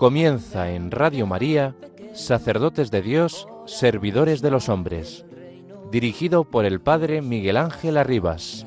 Comienza en Radio María, Sacerdotes de Dios, Servidores de los Hombres, dirigido por el Padre Miguel Ángel Arribas.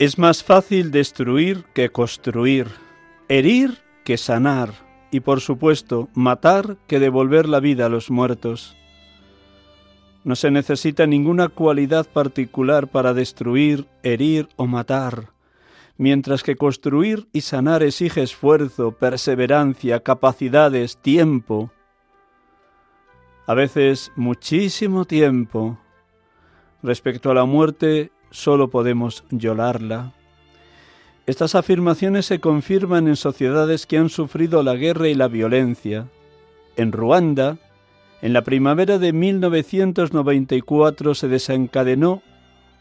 Es más fácil destruir que construir, herir que sanar y por supuesto matar que devolver la vida a los muertos. No se necesita ninguna cualidad particular para destruir, herir o matar, mientras que construir y sanar exige esfuerzo, perseverancia, capacidades, tiempo. A veces muchísimo tiempo. Respecto a la muerte, solo podemos llorarla. Estas afirmaciones se confirman en sociedades que han sufrido la guerra y la violencia. En Ruanda, en la primavera de 1994 se desencadenó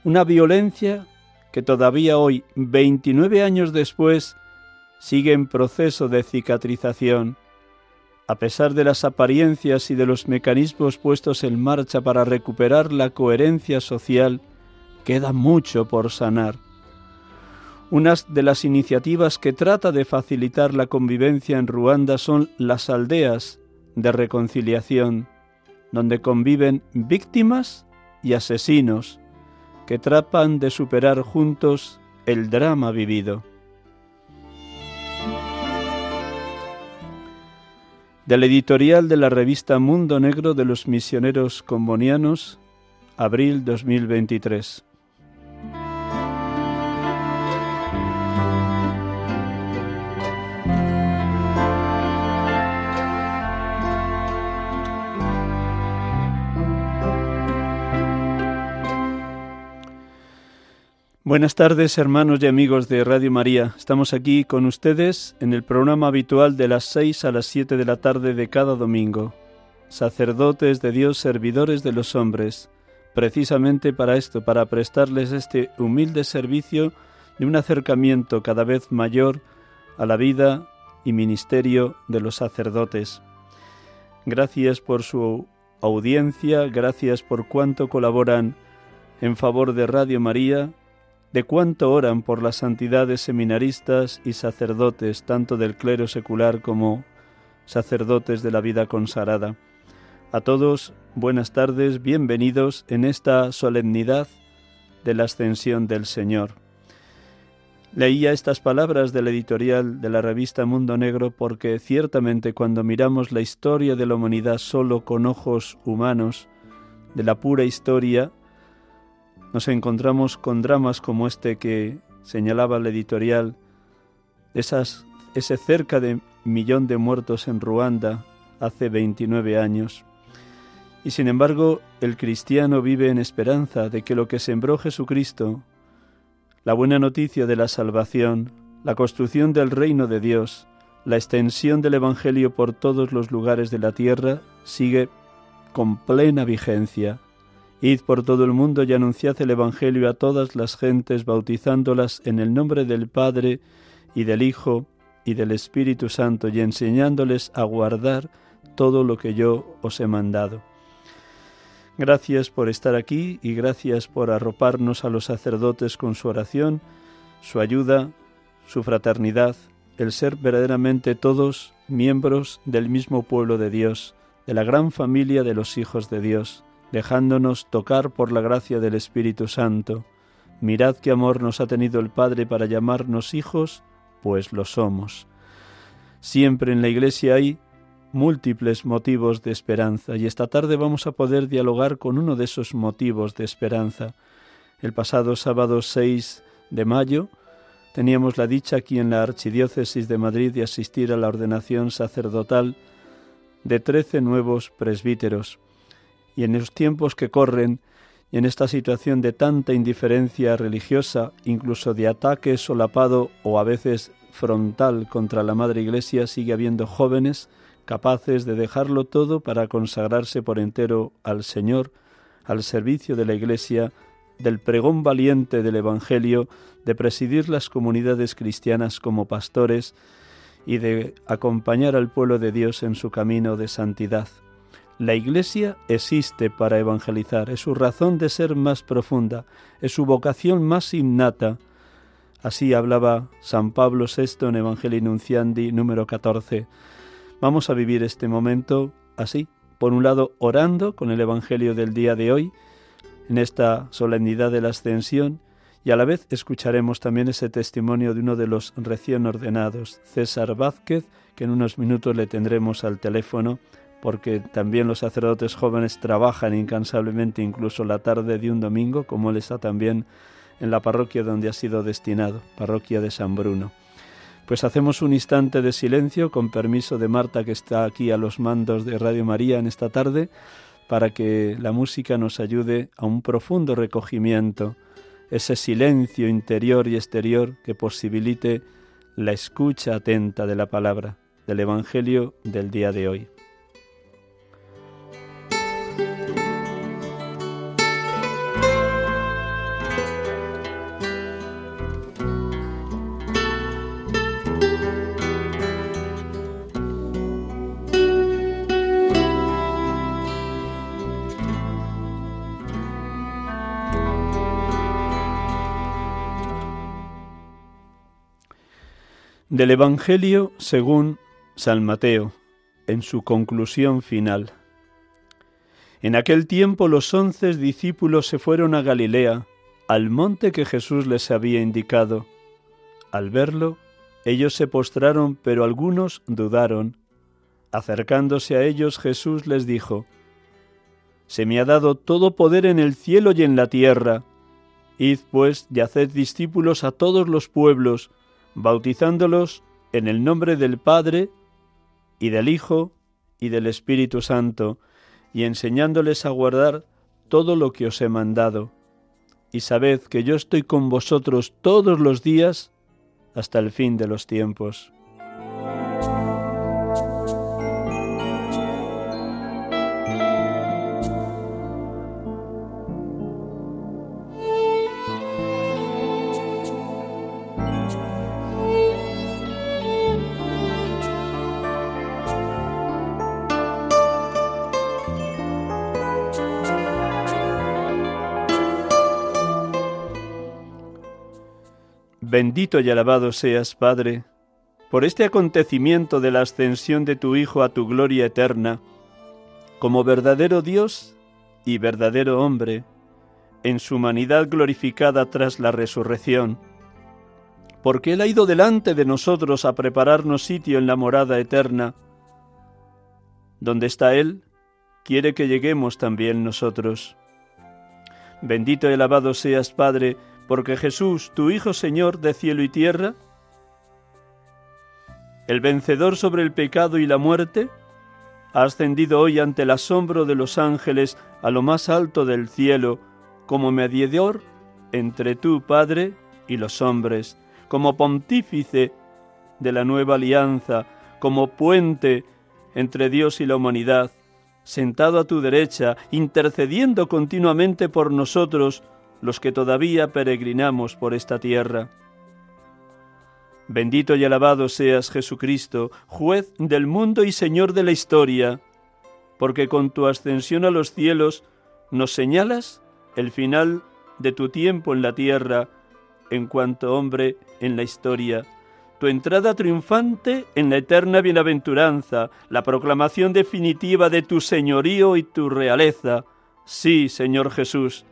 una violencia que todavía hoy, 29 años después, sigue en proceso de cicatrización. A pesar de las apariencias y de los mecanismos puestos en marcha para recuperar la coherencia social, queda mucho por sanar. Unas de las iniciativas que trata de facilitar la convivencia en Ruanda son las aldeas de reconciliación, donde conviven víctimas y asesinos que tratan de superar juntos el drama vivido. Del editorial de la revista Mundo Negro de los Misioneros Combonianos, abril 2023. Buenas tardes hermanos y amigos de Radio María. Estamos aquí con ustedes en el programa habitual de las 6 a las 7 de la tarde de cada domingo. Sacerdotes de Dios, servidores de los hombres. Precisamente para esto, para prestarles este humilde servicio de un acercamiento cada vez mayor a la vida y ministerio de los sacerdotes. Gracias por su audiencia, gracias por cuanto colaboran en favor de Radio María de cuánto oran por las santidades seminaristas y sacerdotes, tanto del clero secular como sacerdotes de la vida consagrada. A todos, buenas tardes, bienvenidos en esta solemnidad de la ascensión del Señor. Leía estas palabras del editorial de la revista Mundo Negro porque ciertamente cuando miramos la historia de la humanidad solo con ojos humanos, de la pura historia, nos encontramos con dramas como este que señalaba el editorial, ese cerca de millón de muertos en Ruanda hace 29 años. Y sin embargo, el cristiano vive en esperanza de que lo que sembró Jesucristo, la buena noticia de la salvación, la construcción del reino de Dios, la extensión del Evangelio por todos los lugares de la tierra, sigue con plena vigencia Id por todo el mundo y anunciad el Evangelio a todas las gentes, bautizándolas en el nombre del Padre y del Hijo y del Espíritu Santo, y enseñándoles a guardar todo lo que yo os he mandado. Gracias por estar aquí y gracias por arroparnos a los sacerdotes con su oración, su ayuda, su fraternidad, el ser verdaderamente todos miembros del mismo pueblo de Dios, de la gran familia de los hijos de Dios dejándonos tocar por la gracia del Espíritu Santo. Mirad qué amor nos ha tenido el Padre para llamarnos hijos, pues lo somos. Siempre en la Iglesia hay múltiples motivos de esperanza y esta tarde vamos a poder dialogar con uno de esos motivos de esperanza. El pasado sábado 6 de mayo teníamos la dicha aquí en la Archidiócesis de Madrid de asistir a la ordenación sacerdotal de trece nuevos presbíteros y en los tiempos que corren y en esta situación de tanta indiferencia religiosa, incluso de ataque solapado o a veces frontal contra la Madre Iglesia, sigue habiendo jóvenes capaces de dejarlo todo para consagrarse por entero al Señor, al servicio de la Iglesia, del pregón valiente del Evangelio, de presidir las comunidades cristianas como pastores y de acompañar al pueblo de Dios en su camino de santidad. La Iglesia existe para evangelizar, es su razón de ser más profunda, es su vocación más innata. Así hablaba San Pablo VI en Evangelii Nunciandi número 14. Vamos a vivir este momento así, por un lado orando con el Evangelio del día de hoy, en esta solemnidad de la ascensión, y a la vez escucharemos también ese testimonio de uno de los recién ordenados, César Vázquez, que en unos minutos le tendremos al teléfono porque también los sacerdotes jóvenes trabajan incansablemente incluso la tarde de un domingo, como él está también en la parroquia donde ha sido destinado, parroquia de San Bruno. Pues hacemos un instante de silencio con permiso de Marta que está aquí a los mandos de Radio María en esta tarde para que la música nos ayude a un profundo recogimiento, ese silencio interior y exterior que posibilite la escucha atenta de la palabra, del Evangelio del día de hoy. Del Evangelio según San Mateo, en su conclusión final. En aquel tiempo los once discípulos se fueron a Galilea, al monte que Jesús les había indicado. Al verlo, ellos se postraron, pero algunos dudaron. Acercándose a ellos, Jesús les dijo, Se me ha dado todo poder en el cielo y en la tierra. Id pues y haced discípulos a todos los pueblos, bautizándolos en el nombre del Padre y del Hijo y del Espíritu Santo, y enseñándoles a guardar todo lo que os he mandado. Y sabed que yo estoy con vosotros todos los días hasta el fin de los tiempos. Bendito y alabado seas, Padre, por este acontecimiento de la ascensión de tu Hijo a tu gloria eterna, como verdadero Dios y verdadero hombre, en su humanidad glorificada tras la resurrección, porque Él ha ido delante de nosotros a prepararnos sitio en la morada eterna. Donde está Él, quiere que lleguemos también nosotros. Bendito y alabado seas, Padre, porque Jesús, tu Hijo Señor de cielo y tierra, el vencedor sobre el pecado y la muerte, ha ascendido hoy ante el asombro de los ángeles a lo más alto del cielo, como mediador entre tú, Padre, y los hombres, como pontífice de la nueva alianza, como puente entre Dios y la humanidad, sentado a tu derecha, intercediendo continuamente por nosotros, los que todavía peregrinamos por esta tierra. Bendito y alabado seas Jesucristo, juez del mundo y Señor de la historia, porque con tu ascensión a los cielos nos señalas el final de tu tiempo en la tierra en cuanto hombre en la historia tu entrada triunfante en la eterna bienaventuranza, la proclamación definitiva de tu señorío y tu realeza. Sí, Señor Jesús,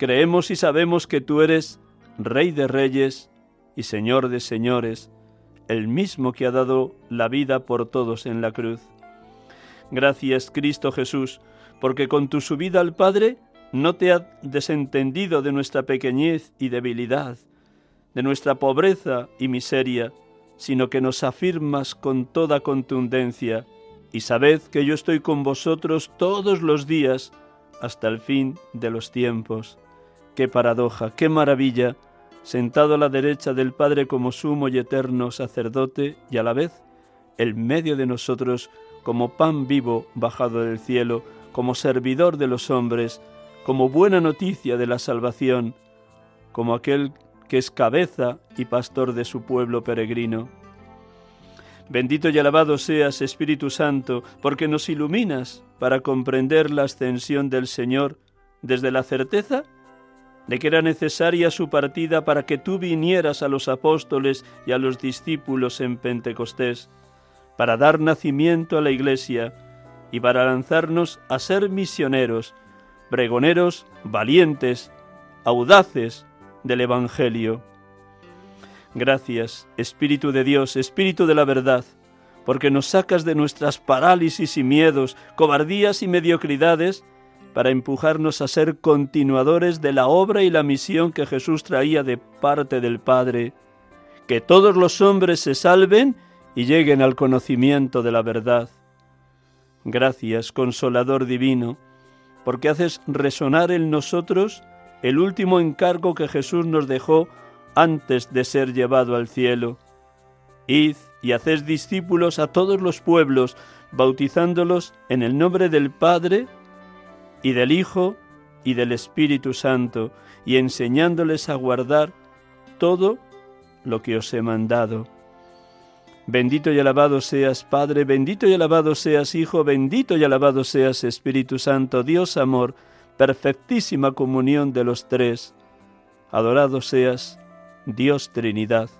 creemos y sabemos que tú eres Rey de Reyes y Señor de Señores, el mismo que ha dado la vida por todos en la cruz. Gracias, Cristo Jesús, porque con tu subida al Padre no te has desentendido de nuestra pequeñez y debilidad, de nuestra pobreza y miseria, sino que nos afirmas con toda contundencia, y sabed que yo estoy con vosotros todos los días hasta el fin de los tiempos. Qué paradoja, qué maravilla, sentado a la derecha del Padre como sumo y eterno sacerdote, y a la vez el medio de nosotros como pan vivo bajado del cielo, como servidor de los hombres, como buena noticia de la salvación, como aquel que es cabeza y pastor de su pueblo peregrino. Bendito y alabado seas, Espíritu Santo, porque nos iluminas para comprender la ascensión del Señor desde la certeza de que era necesaria su partida para que tú vinieras a los apóstoles y a los discípulos en Pentecostés, para dar nacimiento a la Iglesia y para lanzarnos a ser misioneros, pregoneros valientes, audaces, del Evangelio. Gracias, Espíritu de Dios, Espíritu de la verdad, porque nos sacas de nuestras parálisis y miedos, cobardías y mediocridades, para empujarnos a ser continuadores de la obra y la misión que Jesús traía de parte del Padre, que todos los hombres se salven y lleguen al conocimiento de la verdad. Gracias, Consolador Divino, porque haces resonar en nosotros el último encargo que Jesús nos dejó antes de ser llevado al cielo. Id y haced discípulos a todos los pueblos, bautizándolos en el nombre del Padre y del Hijo y del Espíritu Santo, y enseñándoles a guardar todo lo que os he mandado. Bendito y alabado seas Padre, bendito y alabado seas Hijo, bendito y alabado seas Espíritu Santo, Dios amor, perfectísima comunión de los tres. Adorado seas, Dios Trinidad,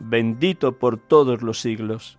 bendito por todos los siglos.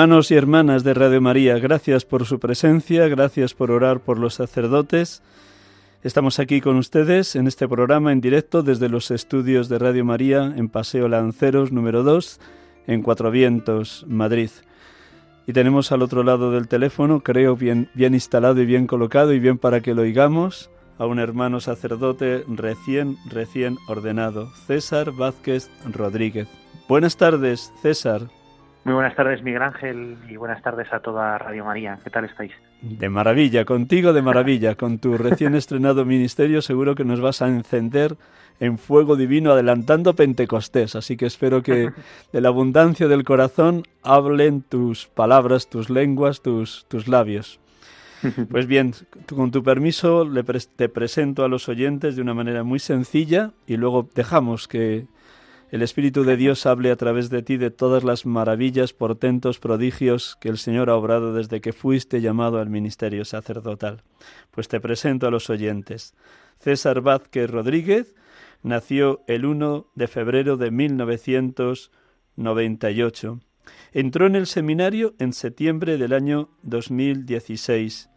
Hermanos y hermanas de Radio María, gracias por su presencia, gracias por orar por los sacerdotes. Estamos aquí con ustedes en este programa en directo desde los estudios de Radio María en Paseo Lanceros número 2 en Cuatro Vientos, Madrid. Y tenemos al otro lado del teléfono, creo bien, bien instalado y bien colocado y bien para que lo oigamos, a un hermano sacerdote recién, recién ordenado, César Vázquez Rodríguez. Buenas tardes, César. Muy buenas tardes, Miguel Ángel, y buenas tardes a toda Radio María. ¿Qué tal estáis? De maravilla, contigo de maravilla. Con tu recién estrenado ministerio seguro que nos vas a encender en fuego divino adelantando Pentecostés. Así que espero que de la abundancia del corazón hablen tus palabras, tus lenguas, tus, tus labios. Pues bien, con tu permiso le te presento a los oyentes de una manera muy sencilla y luego dejamos que el Espíritu de Dios hable a través de ti de todas las maravillas, portentos, prodigios que el Señor ha obrado desde que fuiste llamado al ministerio sacerdotal. Pues te presento a los oyentes. César Vázquez Rodríguez nació el 1 de febrero de 1998. Entró en el seminario en septiembre del año 2016.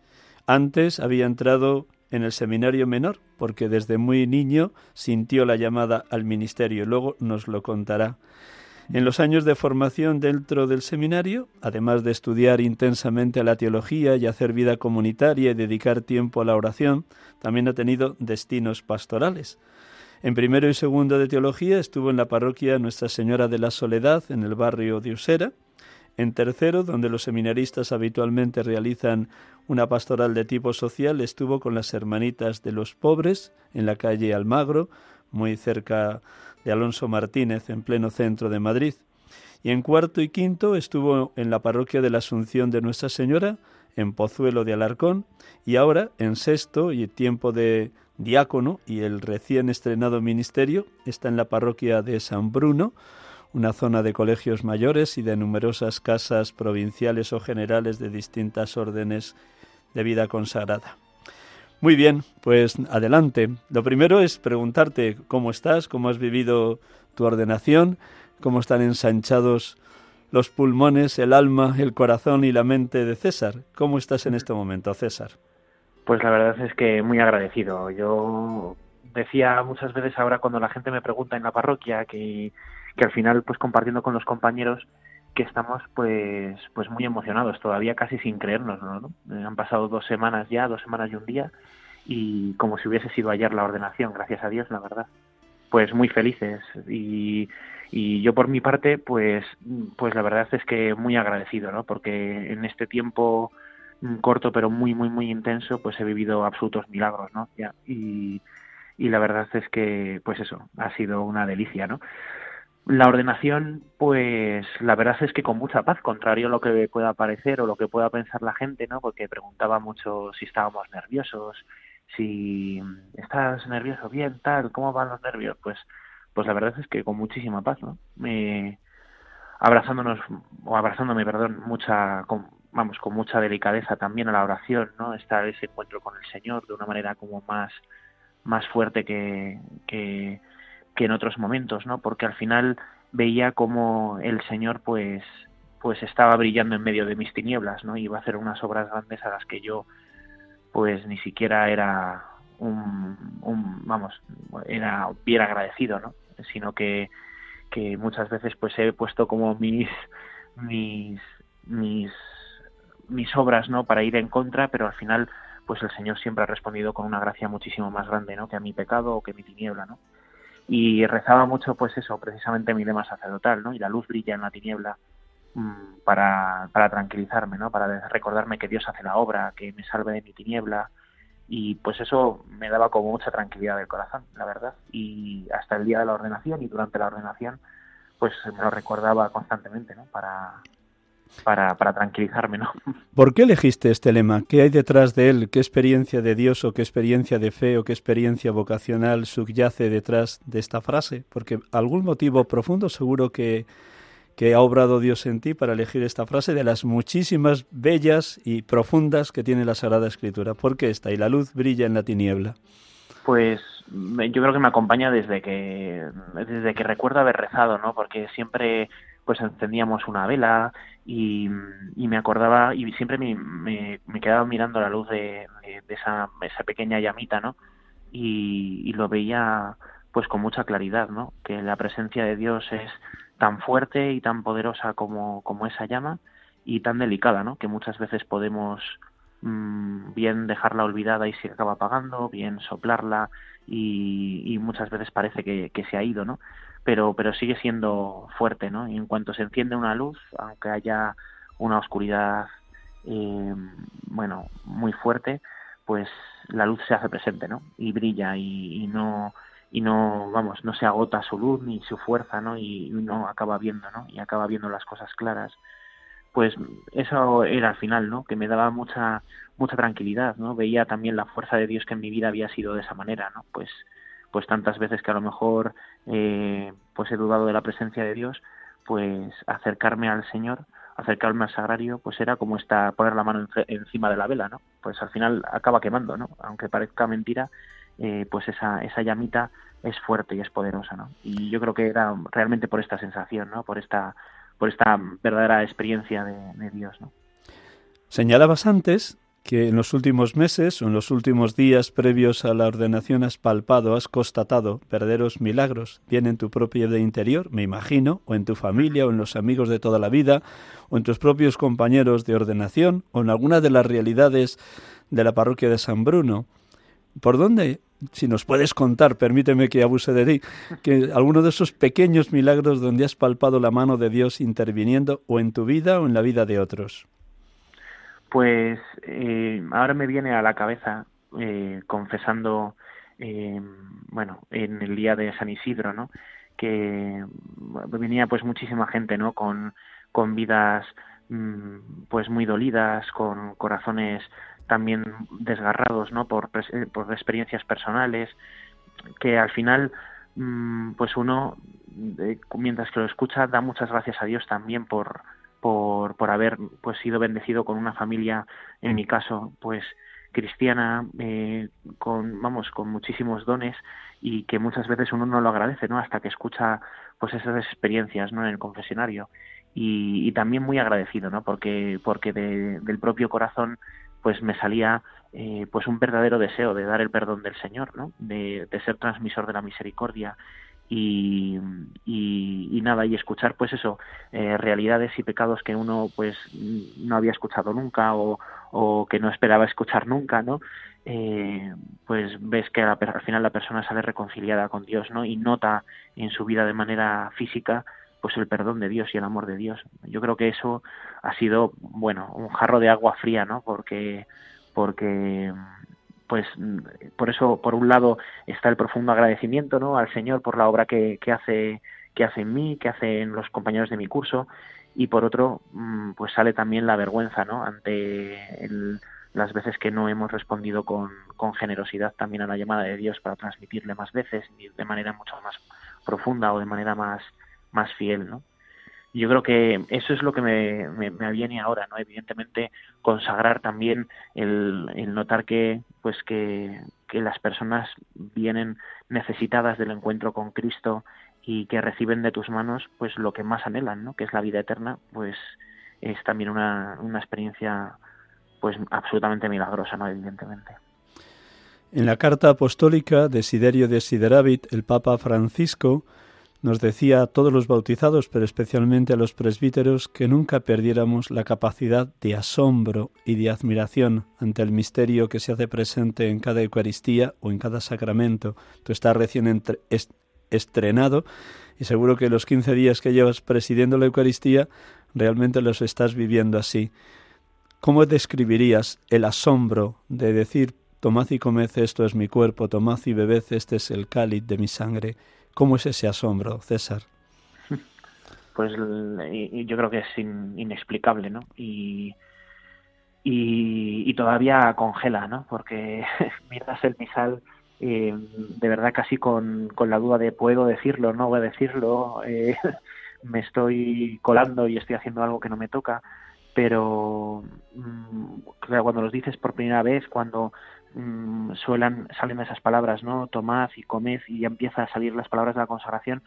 Antes había entrado en el seminario menor, porque desde muy niño sintió la llamada al ministerio. Luego nos lo contará. En los años de formación dentro del seminario, además de estudiar intensamente la teología y hacer vida comunitaria y dedicar tiempo a la oración, también ha tenido destinos pastorales. En primero y segundo de teología estuvo en la parroquia Nuestra Señora de la Soledad, en el barrio de Usera. En tercero, donde los seminaristas habitualmente realizan una pastoral de tipo social, estuvo con las Hermanitas de los Pobres, en la calle Almagro, muy cerca de Alonso Martínez, en pleno centro de Madrid. Y en cuarto y quinto estuvo en la parroquia de la Asunción de Nuestra Señora, en Pozuelo de Alarcón, y ahora en sexto y tiempo de diácono y el recién estrenado ministerio está en la parroquia de San Bruno, una zona de colegios mayores y de numerosas casas provinciales o generales de distintas órdenes de vida consagrada. Muy bien, pues adelante. Lo primero es preguntarte cómo estás, cómo has vivido tu ordenación, cómo están ensanchados los pulmones, el alma, el corazón y la mente de César. ¿Cómo estás en este momento, César? Pues la verdad es que muy agradecido. Yo decía muchas veces ahora cuando la gente me pregunta en la parroquia que, que al final pues compartiendo con los compañeros que estamos pues pues muy emocionados todavía casi sin creernos ¿no? Han pasado dos semanas ya dos semanas y un día y como si hubiese sido ayer la ordenación gracias a Dios la verdad. Pues muy felices y, y yo por mi parte pues pues la verdad es que muy agradecido no porque en este tiempo corto pero muy muy muy intenso pues he vivido absolutos milagros no y y la verdad es que pues eso ha sido una delicia no la ordenación, pues la verdad es que con mucha paz, contrario a lo que pueda parecer o lo que pueda pensar la gente, ¿no? Porque preguntaba mucho si estábamos nerviosos, si estás nervioso, bien, tal, ¿cómo van los nervios? Pues, pues la verdad es que con muchísima paz, ¿no? Me, abrazándonos, o abrazándome, perdón, mucha, con, vamos, con mucha delicadeza también a la oración, ¿no? Estar ese encuentro con el Señor de una manera como más, más fuerte que, que que en otros momentos, ¿no? Porque al final veía como el Señor pues pues estaba brillando en medio de mis tinieblas, ¿no? Iba a hacer unas obras grandes a las que yo pues ni siquiera era un, vamos, era bien agradecido, ¿no? Sino que, que muchas veces pues he puesto como mis mis mis mis obras, ¿no? Para ir en contra, pero al final pues el Señor siempre ha respondido con una gracia muchísimo más grande, ¿no? Que a mi pecado o que mi tiniebla, ¿no? Y rezaba mucho pues eso precisamente mi lema sacerdotal no y la luz brilla en la tiniebla mm, para, para tranquilizarme no para recordarme que Dios hace la obra que me salve de mi tiniebla. Y pues eso me daba como mucha tranquilidad del corazón la verdad. Y hasta el día de la ordenación y durante la ordenación pues me lo recordaba constantemente no para para, para tranquilizarme, ¿no? ¿Por qué elegiste este lema? ¿Qué hay detrás de él? ¿Qué experiencia de Dios o qué experiencia de fe o qué experiencia vocacional subyace detrás de esta frase? Porque algún motivo profundo seguro que, que ha obrado Dios en ti para elegir esta frase de las muchísimas bellas y profundas que tiene la Sagrada Escritura. ¿Por qué esta? Y la luz brilla en la tiniebla. Pues yo creo que me acompaña desde que desde que recuerdo haber rezado, ¿no? Porque siempre pues encendíamos una vela y, me acordaba y siempre me, me, quedaba mirando la luz de, esa, esa, pequeña llamita, ¿no? Y, lo veía pues con mucha claridad, ¿no? Que la presencia de Dios es tan fuerte y tan poderosa como, como esa llama y tan delicada, ¿no? Que muchas veces podemos mm, bien dejarla olvidada y se acaba apagando, bien soplarla y, y muchas veces parece que se ha ido, ¿no? Pero, pero sigue siendo fuerte, ¿no? Y en cuanto se enciende una luz, aunque haya una oscuridad, eh, bueno, muy fuerte, pues la luz se hace presente, ¿no? Y brilla y, no y no vamos no se agota su luz ni su fuerza no y uno acaba viendo no y acaba viendo las cosas claras. Pues eso era al final no que me daba mucha mucha tranquilidad no veía también la fuerza de Dios que en mi vida había sido de esa manera no pues pues tantas veces que a lo mejor eh, pues he dudado de la presencia de Dios, pues acercarme al Señor, acercarme al sagrario, pues era como esta, poner la mano encima de la vela, ¿no? Pues al final acaba quemando, ¿no? Aunque parezca mentira, eh, pues esa, esa llamita es fuerte y es poderosa, ¿no? Y yo creo que era realmente por esta sensación, ¿no? Por esta, por esta verdadera experiencia de, de Dios, ¿no? Señalabas antes que en los últimos meses o en los últimos días previos a la ordenación has palpado, has constatado verdaderos milagros, bien en tu propia vida interior, me imagino, o en tu familia, o en los amigos de toda la vida, o en tus propios compañeros de ordenación, o en alguna de las realidades de la parroquia de San Bruno. ¿Por dónde? Si nos puedes contar, permíteme que abuse de ti, que alguno de esos pequeños milagros donde has palpado la mano de Dios interviniendo o en tu vida o en la vida de otros. Pues eh, ahora me viene a la cabeza eh, confesando, eh, bueno, en el día de San Isidro, ¿no? Que venía pues muchísima gente, ¿no? Con, con vidas mm, pues muy dolidas, con corazones también desgarrados, ¿no? Por, por experiencias personales, que al final, mm, pues uno, mientras que lo escucha, da muchas gracias a Dios también por por, por haber pues sido bendecido con una familia, en mi caso, pues cristiana, eh, con, vamos, con muchísimos dones y que muchas veces uno no lo agradece, ¿no? Hasta que escucha pues esas experiencias, ¿no? En el confesionario. Y, y también muy agradecido, ¿no? Porque, porque de, del propio corazón pues me salía eh, pues un verdadero deseo de dar el perdón del Señor, ¿no? De, de ser transmisor de la misericordia y, y, nada y escuchar pues eso eh, realidades y pecados que uno pues no había escuchado nunca o, o que no esperaba escuchar nunca no eh, pues ves que al final la persona sale reconciliada con Dios no y nota en su vida de manera física pues el perdón de Dios y el amor de Dios. Yo creo que eso ha sido bueno un jarro de agua fría no porque porque pues por eso por un lado está el profundo agradecimiento no al Señor por la obra que, que hace que hace en mí que hace en los compañeros de mi curso y por otro mm, pues sale también la vergüenza no ante las veces que no hemos respondido con, con generosidad también a la llamada de Dios para transmitirle más veces de manera mucho más profunda o de manera más más fiel no yo creo que eso es lo que me, me, me aviene ahora, ¿no? Evidentemente consagrar también el, el notar que, pues que, que las personas vienen necesitadas del encuentro con Cristo y que reciben de tus manos, pues lo que más anhelan, ¿no? Que es la vida eterna, pues es también una, una experiencia, pues absolutamente milagrosa, ¿no? Evidentemente. En la carta apostólica de Siderio de Sideravit, el Papa Francisco nos decía a todos los bautizados, pero especialmente a los presbíteros, que nunca perdiéramos la capacidad de asombro y de admiración ante el misterio que se hace presente en cada Eucaristía o en cada sacramento. Tú estás recién estrenado y seguro que los 15 días que llevas presidiendo la Eucaristía realmente los estás viviendo así. ¿Cómo describirías el asombro de decir, tomad y comed, esto es mi cuerpo, tomad y bebed, este es el cáliz de mi sangre? ¿Cómo es ese asombro, César? Pues yo creo que es inexplicable, ¿no? Y, y, todavía congela, ¿no? Porque miras el misal eh, de verdad casi con, con, la duda de puedo decirlo, no voy a decirlo, eh, me estoy colando y estoy haciendo algo que no me toca, pero mm, cuando los dices por primera vez, cuando Mm, suelan, salen esas palabras, ¿no? Tomad y comed y ya empieza a salir las palabras de la consagración,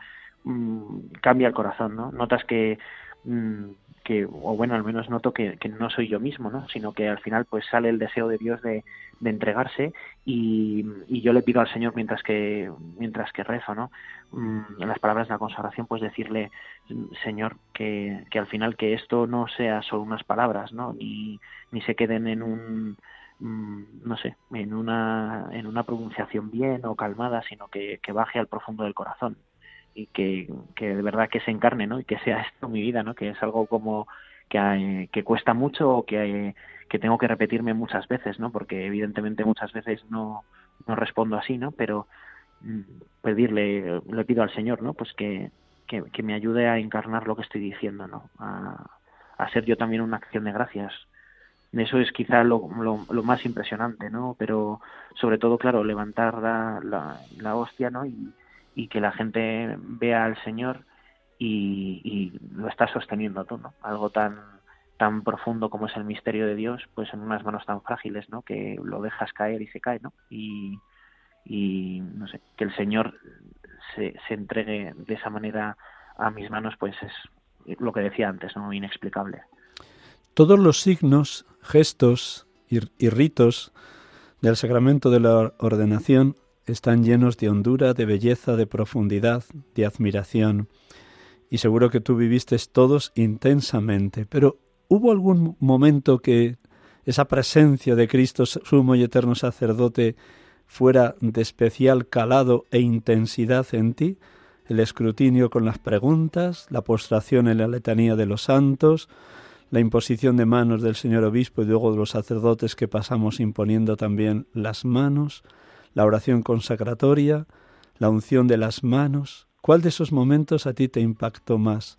mm, cambia el corazón, ¿no? Notas que, mm, que, o bueno, al menos noto que, no soy yo mismo, ¿no? Sino que al final pues sale el deseo de Dios de, entregarse y, y, yo le pido al Señor mientras que, mientras que rezo, ¿no? en las palabras de la consagración pues decirle, Señor, que, que al final que esto no sea solo unas palabras, ¿no? Ni, ni se queden en un Mm, no sé, en una, en una pronunciación bien o calmada, sino que, que baje al profundo del corazón y que, que de verdad que se encarne, ¿no? Y que sea esto mi vida, ¿no? Que es algo como que, que cuesta mucho o que, que tengo que repetirme muchas veces, ¿no? Porque evidentemente muchas veces no, no respondo así, ¿no? Pero mm, pedirle, le pido al Señor, ¿no? Pues que, que, que, me ayude a encarnar lo que estoy diciendo, ¿no? A, a ser yo también una acción de gracias eso es quizá lo, lo, más impresionante, ¿no? Pero sobre todo, claro, levantar la, la, la hostia, ¿no? Y, y, que la gente vea al Señor y, lo está sosteniendo todo, ¿no? Algo tan tan profundo como es el misterio de Dios, pues en unas manos tan frágiles, ¿no? Que lo dejas caer y se cae, ¿no? Y, no sé, que el Señor se, se entregue de esa manera a mis manos, pues es lo que decía antes, ¿no? Inexplicable. Todos los signos, gestos y ritos del sacramento de la ordenación están llenos de hondura, de belleza, de profundidad, de admiración. Y seguro que tú viviste todos intensamente. Pero ¿hubo algún momento que esa presencia de Cristo, sumo y eterno sacerdote, fuera de especial calado e intensidad en ti? El escrutinio con las preguntas, la postración en la letanía de los santos, la imposición de manos del señor obispo y luego de los sacerdotes que pasamos imponiendo también las manos, la oración consacratoria, la unción de las manos. ¿Cuál de esos momentos a ti te impactó más?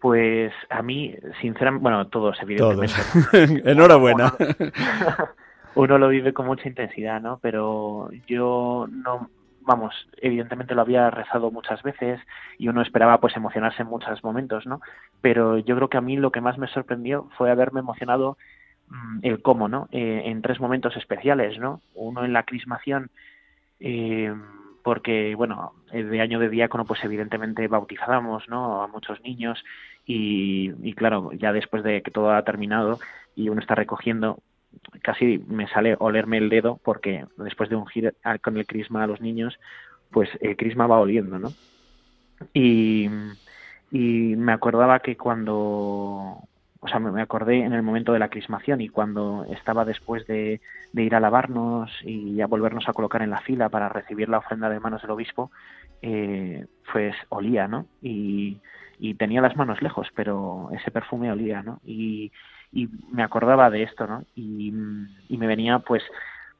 Pues a mí, sinceramente, bueno, todos, evidentemente. Enhorabuena. Uno, lo vive con mucha intensidad, ¿no? Pero yo no, vamos, evidentemente lo había rezado muchas veces y uno esperaba pues emocionarse en muchos momentos, ¿no? Pero yo creo que a mí lo que más me sorprendió fue haberme emocionado el cómo, ¿no? Eh, en tres momentos especiales, ¿no? Uno en la crismación, eh, porque, bueno, de año de diácono, pues evidentemente bautizábamos, ¿no? A muchos niños y, y claro, ya después de que todo ha terminado y uno está recogiendo, casi me sale olerme el dedo porque después de ungir con el crisma a los niños, pues el crisma va oliendo, ¿no? Y me acordaba que cuando o sea, me acordé en el momento de la crismación y cuando estaba después de, ir a lavarnos y ya volvernos a colocar en la fila para recibir la ofrenda de manos del obispo, eh, pues olía, ¿no? Y, tenía las manos lejos, pero ese perfume olía, ¿no? Y, me acordaba de esto, ¿no? Y, me venía, pues,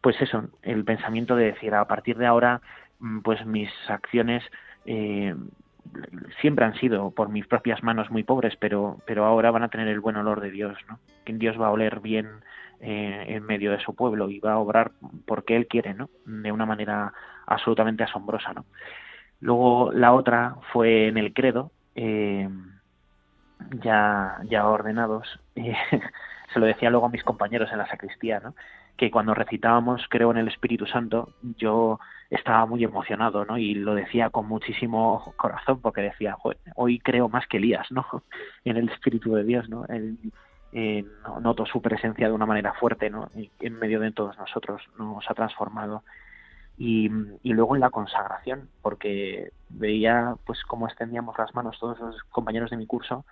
pues eso, el pensamiento de decir, a partir de ahora, mm, pues mis acciones eh, siempre han sido por mis propias manos muy pobres, pero, pero ahora van a tener el buen olor de Dios, ¿no? Que Dios va a oler bien eh, en medio de su pueblo y va a obrar porque Él quiere, ¿no? De una manera absolutamente asombrosa, ¿no? Luego la otra fue en el credo, eh, ya, ya ordenados, eh, se lo decía luego a mis compañeros en la sacristía, ¿no? Que cuando recitábamos Creo en el Espíritu Santo, yo estaba muy emocionado, ¿no? Y lo decía con muchísimo corazón, porque decía, hoy creo más que Elías, ¿no? En el Espíritu de Dios, ¿no? noto su presencia de una manera fuerte, ¿no? En medio de todos nosotros, nos ha transformado. Y, luego en la consagración, porque veía pues cómo extendíamos las manos todos los compañeros de mi curso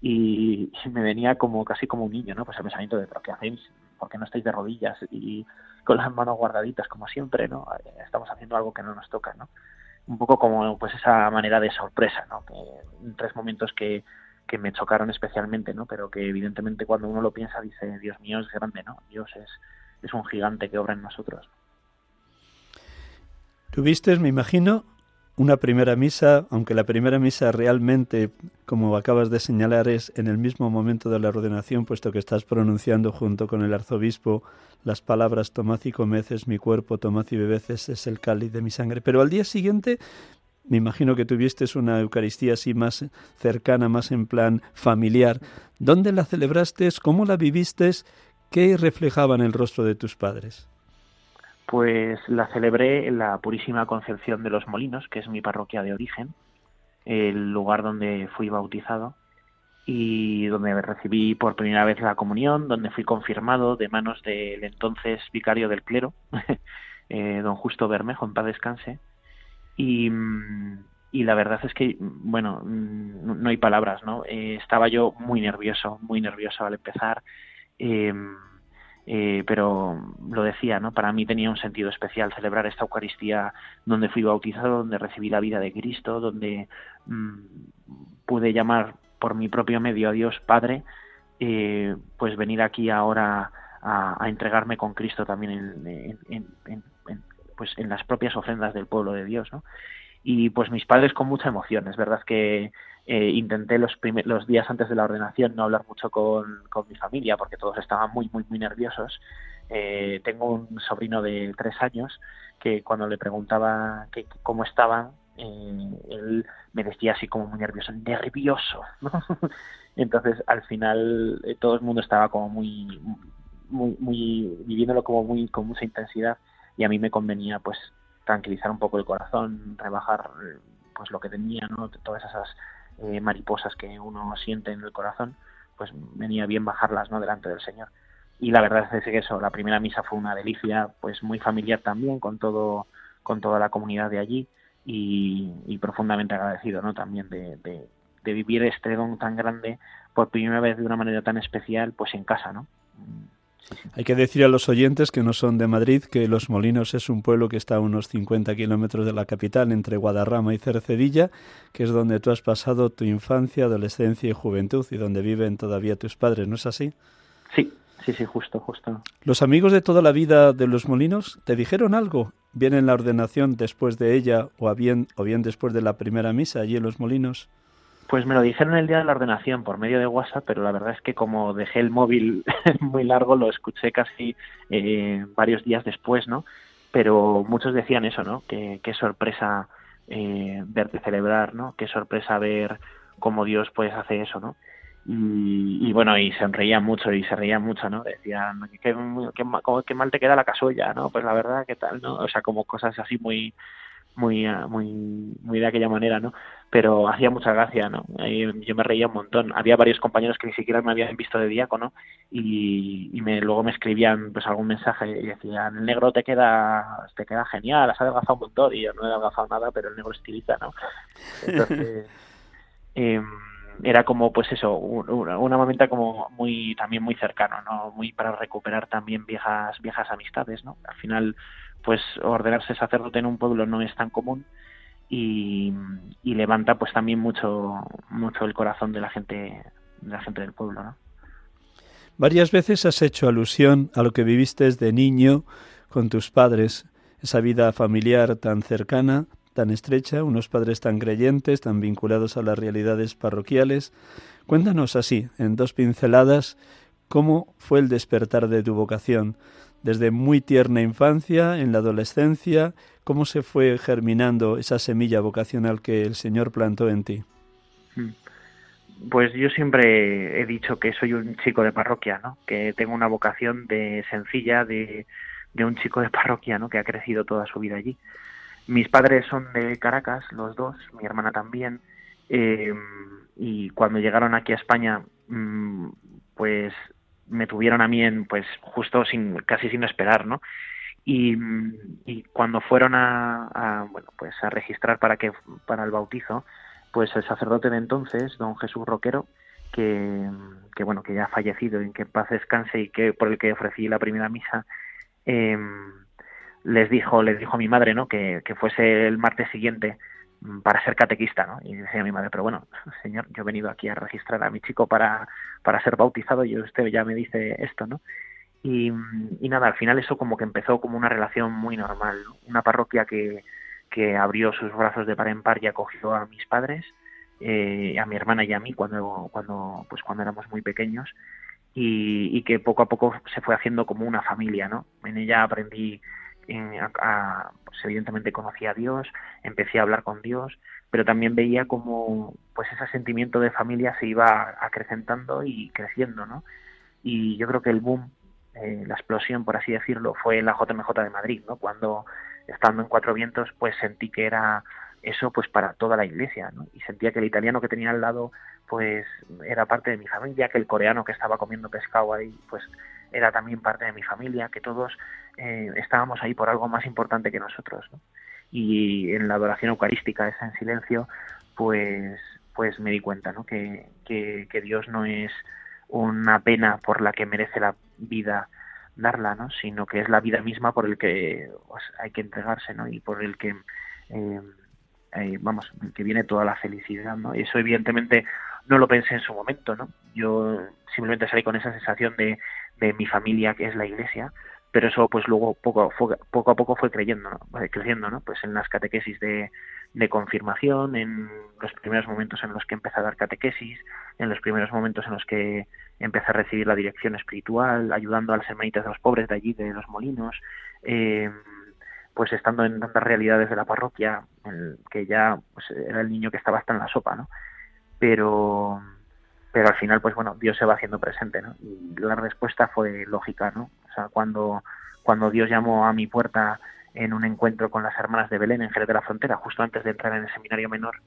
y, me venía como casi como un niño, ¿no? Pues el pensamiento de, ¿pero qué hacéis? ¿Por qué no estáis de rodillas y con las manos guardaditas como siempre, ¿no? Eh, estamos haciendo algo que no nos toca, ¿no? Un poco como pues esa manera de sorpresa, ¿no? Que, tres momentos que, que me chocaron especialmente, ¿no? Pero que evidentemente cuando uno lo piensa dice, Dios mío, es grande, ¿no? Dios es, es un gigante que obra en nosotros. Tuviste, me imagino, una primera misa, aunque la primera misa realmente, como acabas de señalar, es en el mismo momento de la ordenación, puesto que estás pronunciando junto con el arzobispo las palabras tomad y comed es mi cuerpo, tomad y bebed es el cáliz de mi sangre. Pero al día siguiente, me imagino que tuviste una Eucaristía así más cercana, más en plan familiar. ¿Dónde la celebraste? ¿Cómo la viviste? ¿Qué reflejaba en el rostro de tus padres? Pues la celebré en la Purísima Concepción de los Molinos, que es mi parroquia de origen, el lugar donde fui bautizado y donde recibí por primera vez la comunión, donde fui confirmado de manos del entonces vicario del clero, eh, don Justo Bermejo, en paz descanse. Y, y, la verdad es que, bueno, no hay palabras, ¿no? Eh, estaba yo muy nervioso, muy nervioso al empezar. Eh, eh, pero lo decía, ¿no? Para mí tenía un sentido especial celebrar esta Eucaristía donde fui bautizado, donde recibí la vida de Cristo, donde mm, pude llamar por mi propio medio a Dios Padre, eh, pues venir aquí ahora a, entregarme con Cristo también en, pues en las propias ofrendas del pueblo de Dios, ¿no? Y pues mis padres con mucha emoción, es verdad que eh, intenté los, los días antes de la ordenación no hablar mucho con, mi familia porque todos estaban muy, muy, muy nerviosos. Eh, tengo un sobrino de tres años que cuando le preguntaba que, cómo estaban, eh, él me decía así como muy nervioso, nervioso. Entonces, al final, todo el mundo estaba como muy, muy, muy, viviéndolo como muy, con mucha intensidad y a mí me convenía pues tranquilizar un poco el corazón, rebajar pues lo que tenía, ¿no? Todas esas eh, mariposas que uno siente en el corazón, pues venía bien bajarlas, ¿no? Delante del Señor. Y la verdad es que eso, la primera misa fue una delicia, pues muy familiar también con todo, con toda la comunidad de allí y, profundamente agradecido, ¿no? También de, de, vivir este don tan grande por primera vez de una manera tan especial, pues en casa, ¿no? Hay que decir a los oyentes que no son de Madrid que Los Molinos es un pueblo que está a unos 50 kilómetros de la capital, entre Guadarrama y Cercedilla, que es donde tú has pasado tu infancia, adolescencia y juventud y donde viven todavía tus padres, ¿no es así? Sí, sí, sí, justo, justo. ¿Los amigos de toda la vida de Los Molinos te dijeron algo? ¿Bien en la ordenación después de ella o bien, o bien después de la primera misa allí en Los Molinos? Pues me lo dijeron el día de la ordenación por medio de WhatsApp, pero la verdad es que como dejé el móvil muy largo, lo escuché casi eh, varios días después, ¿no? Pero muchos decían eso, ¿no? Que qué sorpresa eh, verte celebrar, ¿no? Qué sorpresa ver cómo Dios pues hace eso, ¿no? Y, bueno, y se reían mucho y se reían mucho, ¿no? Decían, qué, qué, mal te queda la casulla, ¿no? Pues la verdad, ¿qué tal, no? O sea, como cosas así muy, muy, muy, muy de aquella manera, ¿no? pero hacía mucha gracia, ¿no? yo me reía un montón. Había varios compañeros que ni siquiera me habían visto de diácono y, y me, luego me escribían pues algún mensaje y decían, el negro te queda, te queda genial, has adelgazado un montón y yo no he adelgazado nada, pero el negro estiliza, ¿no? Entonces, eh, era como pues eso, una, una momento como muy, también muy cercano, ¿no? Muy para recuperar también viejas, viejas amistades, ¿no? Al final, pues ordenarse sacerdote en un pueblo no es tan común y, levanta pues también mucho mucho el corazón de la gente de la gente del pueblo ¿no? varias veces has hecho alusión a lo que viviste desde niño con tus padres esa vida familiar tan cercana tan estrecha unos padres tan creyentes tan vinculados a las realidades parroquiales cuéntanos así en dos pinceladas cómo fue el despertar de tu vocación desde muy tierna infancia, en la adolescencia, cómo se fue germinando esa semilla vocacional que el Señor plantó en ti. Mm. Pues yo siempre he dicho que soy un chico de parroquia, ¿no? Que tengo una vocación de sencilla, de, de un chico de parroquia, ¿no? Que ha crecido toda su vida allí. Mis padres son de Caracas, los dos, mi hermana también, eh, y cuando llegaron aquí a España, mm, pues me tuvieron a mí en, pues, justo sin, casi sin esperar, ¿no? Y, y cuando fueron a, bueno, pues a registrar para que, para el bautizo, pues el sacerdote de entonces, don Jesús Roquero, que, que bueno, que ya ha fallecido y que en paz descanse y que por el que ofrecí la primera misa, eh, les dijo, les dijo a mi madre, ¿no? Que, que fuese el martes siguiente para ser catequista, ¿no? Y decía mi madre, pero bueno, señor, yo he venido aquí a registrar a mi chico para, para ser bautizado y usted ya me dice esto, ¿no? Y, y nada, al final eso como que empezó como una relación muy normal, una parroquia que, que abrió sus brazos de par en par y acogió a mis padres, eh, a mi hermana y a mí cuando, cuando, pues cuando éramos muy pequeños y, y que poco a poco se fue haciendo como una familia, ¿no? En ella aprendí pues evidentemente conocí a Dios, empecé a hablar con Dios, pero también veía como pues ese sentimiento de familia se iba acrecentando y creciendo, ¿no? Y yo creo que el boom, eh, la explosión, por así decirlo, fue en la JMJ de Madrid, ¿no? Cuando estando en Cuatro Vientos, pues sentí que era eso pues para toda la iglesia, ¿no? Y sentía que el italiano que tenía al lado pues era parte de mi familia, que el coreano que estaba comiendo pescado ahí pues era también parte de mi familia, que todos eh, estábamos ahí por algo más importante que nosotros. Y en la adoración eucarística, esa en silencio, pues, pues me di cuenta ¿no? que, que, Dios no es una pena por la que merece la vida darla, ¿no? sino que es la vida misma por el que pues, hay que entregarse y por el que eh, eh, vamos que viene toda la felicidad ¿no? y eso evidentemente no lo pensé en su momento no yo simplemente salí con esa sensación de de mi familia que es la iglesia pero eso pues luego poco, poco a poco fue creyendo, creciendo, ¿no? Pues en las catequesis de, de, confirmación, en los primeros momentos en los que empecé a dar catequesis, en los primeros momentos en los que empecé a recibir la dirección espiritual, ayudando a las hermanitas de los pobres de allí, de los molinos, eh, pues estando en tantas realidades de la parroquia, que ya pues, era el niño que estaba hasta en la sopa, ¿no? Pero pero al final pues bueno Dios se va haciendo presente ¿no? y la respuesta fue lógica no o sea cuando cuando Dios llamó a mi puerta en un encuentro con las hermanas de Belén en Jerez de la Frontera, justo antes de entrar en el seminario menor,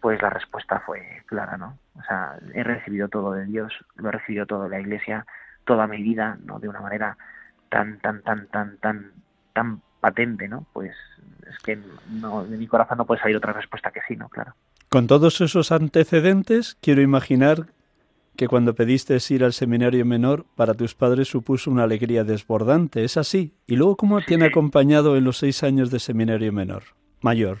pues la respuesta fue clara, ¿no? O sea, he recibido todo de Dios, lo he recibido todo de la Iglesia, toda mi vida, ¿no? De una manera tan, tan, tan, tan, tan, tan patente, ¿no? Pues es que no, de mi corazón no puede salir otra respuesta que sí, ¿no? Claro. Con todos esos antecedentes, quiero imaginar que cuando pediste ir al seminario menor, para tus padres supuso una alegría desbordante. ¿Es así? ¿Y luego cómo te han acompañado en los seis años de seminario menor, mayor?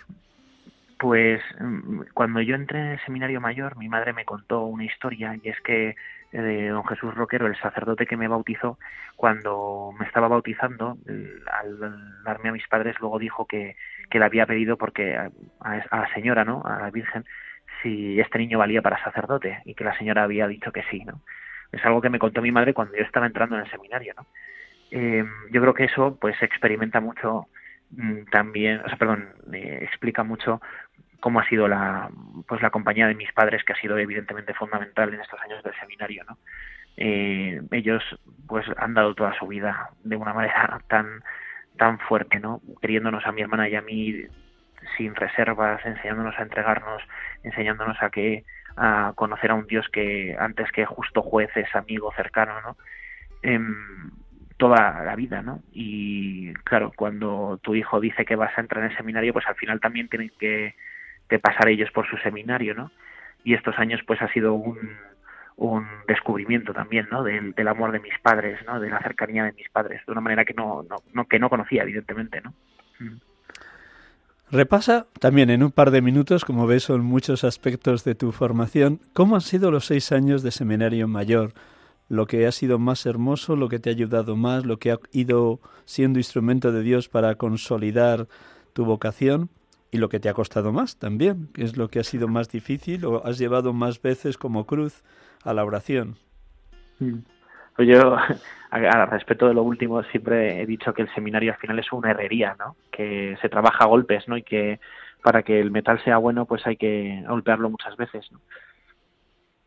Pues mm, cuando yo entré en el seminario mayor, mi madre me contó una historia y es que eh, don Jesús Roquero, el sacerdote que me bautizó, cuando me estaba bautizando, al darme a mis padres, luego dijo que, que le había pedido porque a, a, la señora, ¿no? A la Virgen, si este niño valía para sacerdote y que la señora había dicho que sí, ¿no? Es algo que me contó mi madre cuando yo estaba entrando en el seminario, ¿no? Eh, yo creo que eso, pues, experimenta mucho mm, también, o sea, perdón, eh, explica mucho cómo ha sido la pues la compañía de mis padres que ha sido evidentemente fundamental en estos años del seminario no eh, ellos pues han dado toda su vida de una manera tan tan fuerte no queriéndonos a mi hermana y a mí sin reservas enseñándonos a entregarnos enseñándonos a que a conocer a un Dios que antes que justo juez es amigo cercano no em, toda la vida, ¿no? Y claro, cuando tu hijo dice que vas a entrar en el seminario, pues al final también tienen que pasar ellos por su seminario, ¿no? Y estos años pues ha sido un, un descubrimiento también, ¿no? Del, del, amor de mis padres, ¿no? De la cercanía de mis padres, de una manera que no, no, no que no conocía, evidentemente, ¿no? Mm. Repasa también en un par de minutos, como ves, son muchos aspectos de tu formación. ¿Cómo han sido los seis años de seminario mayor? Lo que ha sido más hermoso, lo que te ha ayudado más, lo que ha ido siendo instrumento de Dios para consolidar tu vocación y lo que te ha costado más también, que es lo que ha sido más difícil o has llevado más veces como cruz a la oración. Mm. Pues yo, a, respecto de lo último, siempre he dicho que el seminario al final es una herrería, ¿no? Que se trabaja a golpes, ¿no? Y que para que el metal sea bueno, pues hay que golpearlo muchas veces, ¿no?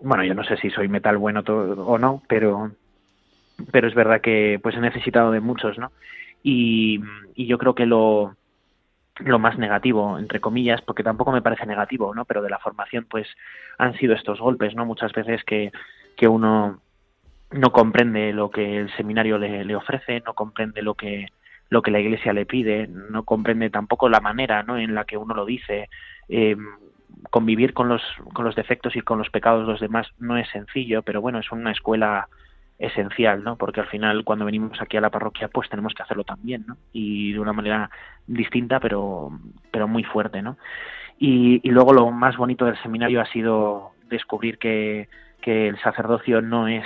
Bueno, yo no sé si soy metal bueno o no, pero pero es verdad que pues he necesitado de muchos, ¿no? Y, y yo creo que lo lo más negativo, entre comillas, porque tampoco me parece negativo, ¿no? Pero de la formación, pues, han sido estos golpes, ¿no? Muchas veces que, que uno no comprende lo que el seminario le, le, ofrece, no comprende lo que lo que la iglesia le pide, no comprende tampoco la manera, ¿no? En la que uno lo dice. Eh, convivir con los con los defectos y con los pecados de los demás no es sencillo, pero bueno, es una escuela esencial, ¿no? Porque al final cuando venimos aquí a la parroquia pues tenemos que hacerlo también, ¿no? Y de una manera distinta pero pero muy fuerte, ¿no? Y, y luego lo más bonito del seminario ha sido descubrir que, que el sacerdocio no es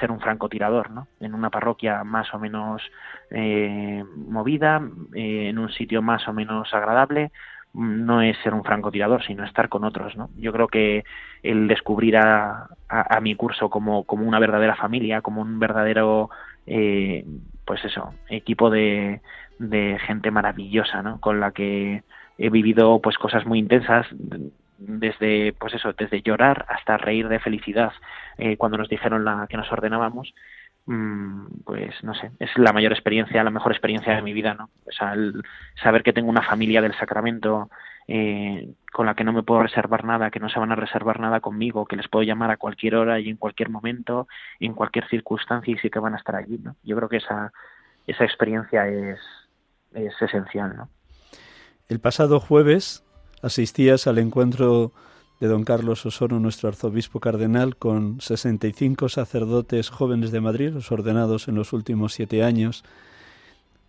ser un francotirador, ¿no? En una parroquia más o menos eh, movida, eh, en un sitio más o menos agradable, no es ser un francotirador, sino estar con otros, ¿no? Yo creo que el descubrir a, a, mi curso como, como, una verdadera familia, como un verdadero, eh, pues eso, equipo de, de gente maravillosa, ¿no? Con la que he vivido pues cosas muy intensas desde pues eso desde llorar hasta reír de felicidad eh, cuando nos dijeron la que nos ordenábamos Mm, pues no sé, es la mayor experiencia, la mejor experiencia de mi vida, ¿no? O sea, el saber que tengo una familia del sacramento eh, con la que no me puedo reservar nada, que no se van a reservar nada conmigo, que les puedo llamar a cualquier hora y en cualquier momento, en cualquier circunstancia y sí que van a estar allí, ¿no? Yo creo que esa, esa experiencia es, es esencial, ¿no? El pasado jueves asistías al encuentro de don Carlos Osoro, nuestro arzobispo cardenal, con 65 sacerdotes jóvenes de Madrid, los ordenados en los últimos siete años.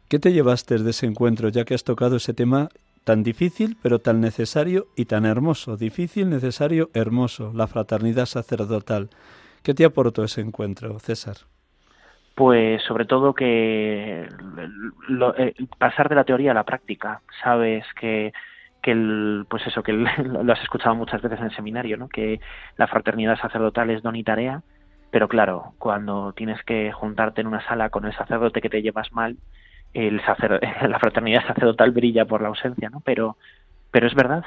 ¿Qué te llevaste de ese encuentro, ya que has tocado ese tema tan difícil, pero tan necesario y tan hermoso? Difícil, necesario, hermoso, la fraternidad sacerdotal. ¿Qué te aportó ese encuentro, César? Pues sobre todo que lo, eh, pasar de la teoría a la práctica. Sabes que que el, pues eso, que lo has escuchado muchas veces en el seminario, ¿no? Que la fraternidad sacerdotal es don y tarea, pero claro, cuando tienes que juntarte en una sala con el sacerdote que te llevas mal, el sacer, la fraternidad sacerdotal brilla por la ausencia, ¿no? Pero, pero es verdad.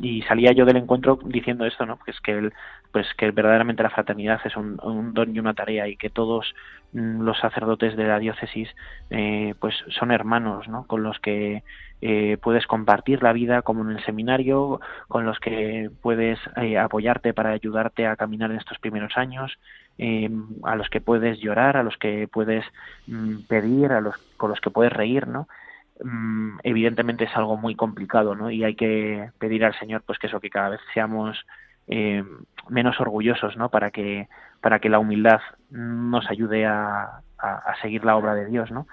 Y salía yo del encuentro diciendo esto no pues que el, pues que verdaderamente la fraternidad es un, don y una tarea y que todos mm, los sacerdotes de la diócesis eh, pues son hermanos no con los que eh, puedes compartir la vida como en el seminario con los que puedes eh, apoyarte para ayudarte a caminar en estos primeros años a los que puedes llorar a los que puedes mm, pedir a los con los que puedes reír no evidentemente es algo muy complicado, ¿no? Y hay que pedir al Señor, pues que eso, que cada vez seamos eh, menos orgullosos, ¿no? Para que para que la humildad nos ayude a, a, seguir la obra de Dios, ¿no?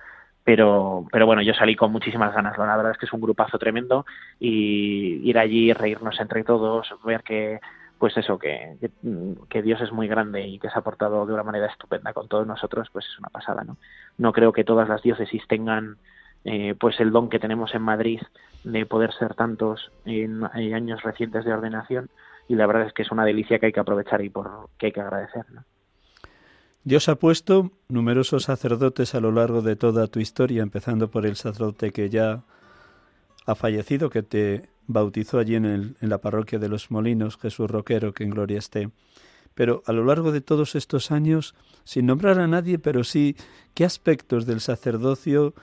Pero, pero bueno, yo salí con muchísimas ganas. La verdad es que es un grupazo tremendo y ir allí, reírnos entre todos, ver que, pues eso, que, que, Dios es muy grande y que se ha portado de una manera estupenda con todos nosotros, pues es una pasada, ¿no? No creo que todas las diócesis tengan eh, pues el don que tenemos en Madrid de poder ser tantos en, años recientes de ordenación y la verdad es que es una delicia que hay que aprovechar y por que hay que agradecer. Dios ha puesto numerosos sacerdotes a lo largo de toda tu historia, empezando por el sacerdote que ya ha fallecido, que te bautizó allí en, el, en la parroquia de los Molinos, Jesús Roquero, que en gloria esté. Pero a lo largo de todos estos años, sin nombrar a nadie, pero sí, ¿qué aspectos del sacerdocio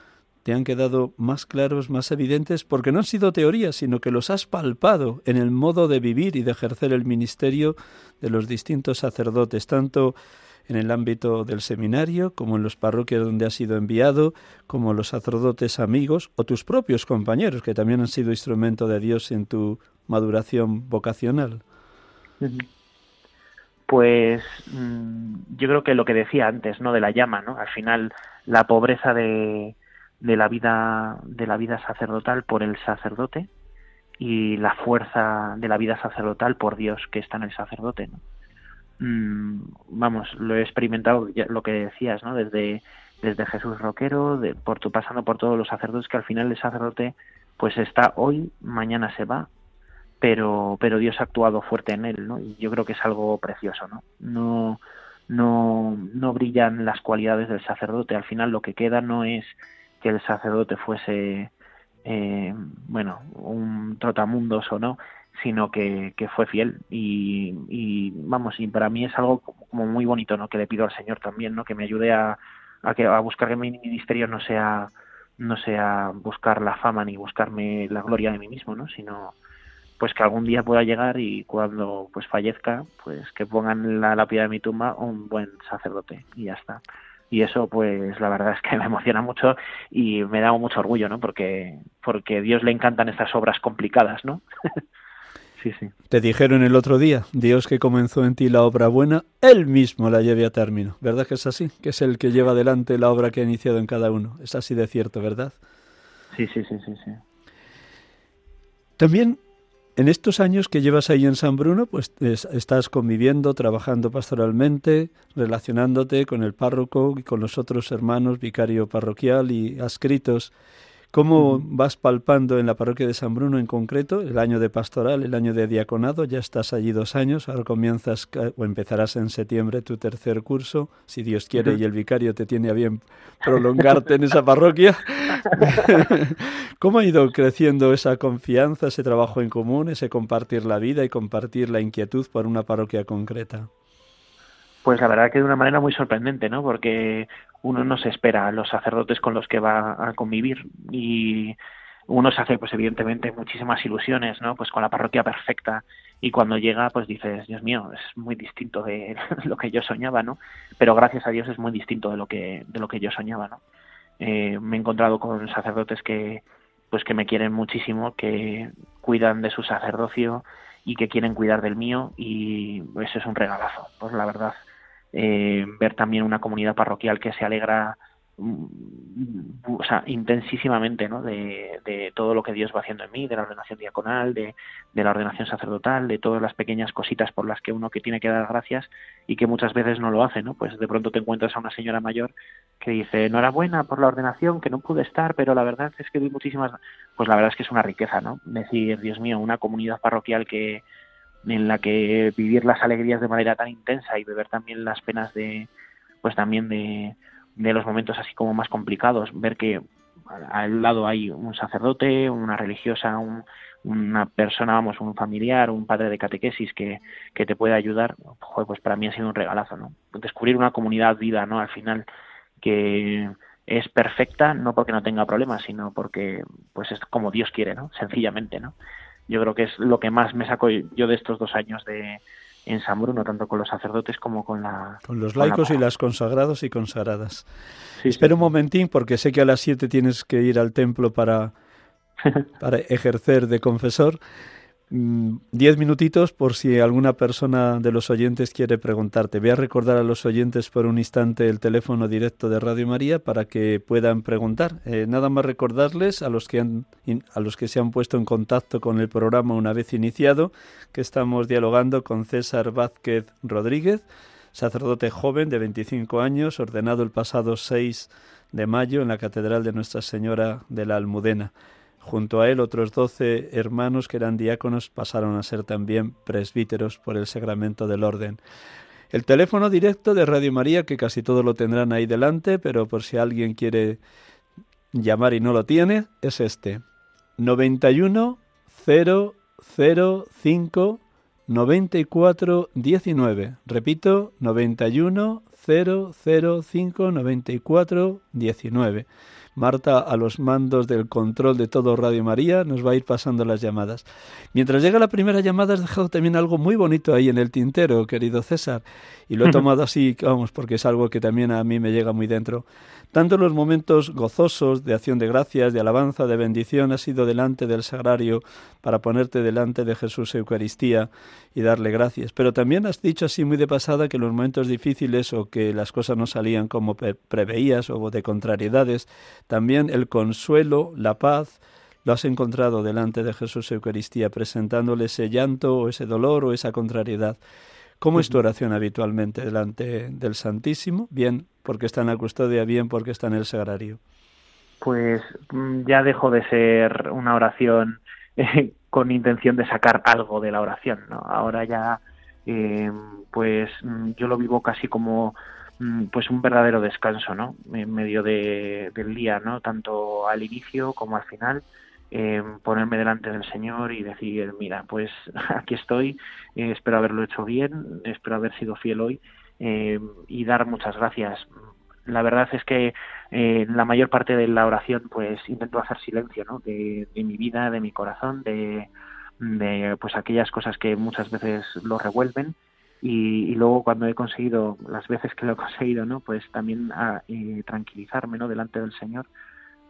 te han quedado más claros, más evidentes, porque no han sido teorías, sino que los has palpado en el modo de vivir y de ejercer el ministerio de los distintos sacerdotes, tanto en el ámbito del seminario, como en los parroquias donde has sido enviado, como los sacerdotes amigos o tus propios compañeros, que también han sido instrumento de Dios en tu maduración vocacional. Pues mm, yo creo que lo que decía antes, ¿no? De la llama, ¿no? Al final, la pobreza de, de la vida de la vida sacerdotal por el sacerdote y la fuerza de la vida sacerdotal por Dios que está en el sacerdote mm, vamos lo he experimentado lo que decías no desde desde Jesús Roquero de, por tu pasando por todos los sacerdotes que al final el sacerdote pues está hoy mañana se va pero pero Dios ha actuado fuerte en él no y yo creo que es algo precioso no no no no brillan las cualidades del sacerdote al final lo que queda no es que el sacerdote fuese, eh, bueno, un trotamundos o no, sino que, que fue fiel y, y, vamos, y para mí es algo como muy bonito, ¿no? Que le pido al Señor también, ¿no? Que me ayude a, a, que, a buscar que mi ministerio no sea no sea buscar la fama ni buscarme la gloria de mí mismo, ¿no? Sino pues que algún día pueda llegar y cuando pues fallezca, pues que pongan la lápida de mi tumba un buen sacerdote y ya está y eso pues la verdad es que me emociona mucho y me da mucho orgullo, ¿no? Porque porque Dios le encantan estas obras complicadas, ¿no? sí, sí. Te dijeron el otro día, Dios que comenzó en ti la obra buena, él mismo la lleve a término. ¿Verdad que es así? Que es el que lleva adelante la obra que ha iniciado en cada uno. Es así de cierto, ¿verdad? Sí, sí, sí, sí, sí. También en estos años que llevas ahí en San Bruno, pues estás conviviendo, trabajando pastoralmente, relacionándote con el párroco y con los otros hermanos, vicario parroquial y adscritos ¿Cómo vas palpando en la parroquia de San Bruno en concreto el año de pastoral, el año de diaconado? Ya estás allí dos años, ahora comienzas o empezarás en septiembre tu tercer curso, si Dios quiere y el vicario te tiene a bien prolongarte en esa parroquia. ¿Cómo ha ido creciendo esa confianza, ese trabajo en común, ese compartir la vida y compartir la inquietud por una parroquia concreta? Pues la verdad que de una manera muy sorprendente, ¿no? Porque uno no se espera a los sacerdotes con los que va a convivir y uno se hace pues evidentemente muchísimas ilusiones no pues con la parroquia perfecta y cuando llega pues dices Dios mío es muy distinto de lo que yo soñaba no pero gracias a Dios es muy distinto de lo que de lo que yo soñaba no eh, me he encontrado con sacerdotes que pues que me quieren muchísimo que cuidan de su sacerdocio y que quieren cuidar del mío y eso es un regalazo pues la verdad eh, ver también una comunidad parroquial que se alegra mm, o sea, intensísimamente ¿no? de, todo lo que Dios va haciendo en mí, de la ordenación diaconal, de, de, la ordenación sacerdotal, de todas las pequeñas cositas por las que uno que tiene que dar gracias y que muchas veces no lo hace, ¿no? Pues de pronto te encuentras a una señora mayor que dice, enhorabuena por la ordenación, que no pude estar, pero la verdad es que vi muchísimas... Pues la verdad es que es una riqueza, ¿no? Decir, Dios mío, una comunidad parroquial que, en la que vivir las alegrías de manera tan intensa y beber también las penas de pues también de, de los momentos así como más complicados ver que al lado hay un sacerdote, una religiosa, una persona, vamos, un familiar, un padre de catequesis que, que te puede ayudar, pues para mí ha sido un regalazo, ¿no? Descubrir una comunidad viva, ¿no? Al final, que es perfecta no porque no tenga problemas, sino porque pues es como Dios quiere, ¿no? Sencillamente, ¿no? Yo creo que es lo que más me saco yo de estos dos años de en San Bruno, tanto con los sacerdotes como con la... Con los laicos y las consagrados y consagradas. Espera un momentín porque sé que a las siete tienes que ir al templo para, para ejercer de confesor. Mm, diez minutitos por si alguna persona de los oyentes quiere preguntarte. Voy a recordar a los oyentes por un instante el teléfono directo de Radio María para que puedan preguntar. Eh, nada más recordarles a los que han, a los que se han puesto en contacto con el programa una vez iniciado que estamos dialogando con César Vázquez Rodríguez, sacerdote joven de 25 años, ordenado el pasado 6 de mayo en la Catedral de Nuestra Señora de la Almudena. Junto a él otros doce hermanos que eran diáconos pasaron a ser también presbíteros por el sacramento del orden. El teléfono directo de Radio María, que casi todo lo tendrán ahí delante, pero por si alguien quiere llamar y no lo tiene, es este. 91 005 94 19. Repito, 91 005 94 19. Marta, a los mandos del control de todo Radio María, nos va a ir pasando las llamadas. Mientras llega la primera llamada, has dejado también algo muy bonito ahí en el tintero, querido César, y lo he tomado así, vamos, porque es algo que también a mí me llega muy dentro. Tanto los momentos gozosos de acción de gracias, de alabanza, de bendición, ha sido delante del sagrario para ponerte delante de Jesús Eucaristía y darle gracias. Pero también has dicho así muy de pasada que los momentos difíciles o que las cosas no salían como preveías o de contrariedades, también el consuelo, la paz, lo has encontrado delante de Jesús Eucaristía, presentándole ese llanto o ese dolor o esa contrariedad. ¿Cómo es tu oración habitualmente delante del Santísimo? Bien, porque está en la custodia, bien, porque está en el sagrario. Pues mm, ya dejo de ser una oración eh, con intención de sacar algo de la oración, ¿no? Ahora ya, eh, pues mm, yo lo vivo casi como mm, pues un verdadero descanso, ¿no? En medio de, del día, ¿no? Tanto al inicio como al final eh, ponerme delante del Señor y decir, mira, pues aquí estoy, eh, espero haberlo hecho bien, espero haber sido fiel hoy eh, y dar muchas gracias. La verdad es que la mayor parte de la oración pues intento hacer silencio ¿no? de, mi vida, de mi corazón, de, pues aquellas cosas que muchas veces lo revuelven y, luego cuando he conseguido las veces que lo he conseguido no pues también eh, tranquilizarme no delante del Señor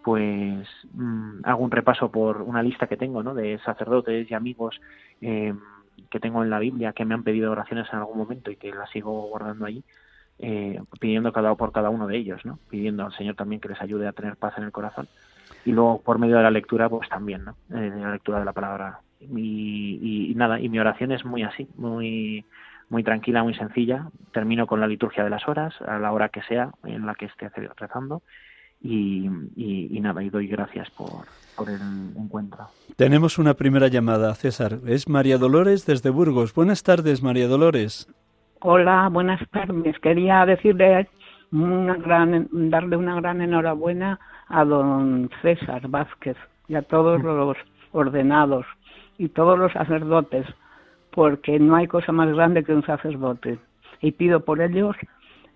pues mm, hago un repaso por una lista que tengo ¿no? de sacerdotes y amigos eh, que tengo en la Biblia que me han pedido oraciones en algún momento y que las sigo guardando allí, eh, pidiendo cada, por cada uno de ellos, ¿no? pidiendo al Señor también que les ayude a tener paz en el corazón. Y luego por medio de la lectura, pues también, ¿no? Eh, la lectura de la palabra. Y, y, nada, y mi oración es muy así, muy muy tranquila, muy sencilla. Termino con la liturgia de las horas, a la hora que sea en la que esté rezando y, y, nada, y doy gracias por, por el encuentro. Tenemos una primera llamada, César. Es María Dolores desde Burgos. Buenas tardes, María Dolores. Hola, buenas tardes. Quería decirle una gran, darle una gran enhorabuena a don César Vázquez y a todos mm. los ordenados y todos los sacerdotes, porque no hay cosa más grande que un sacerdote. Y pido por ellos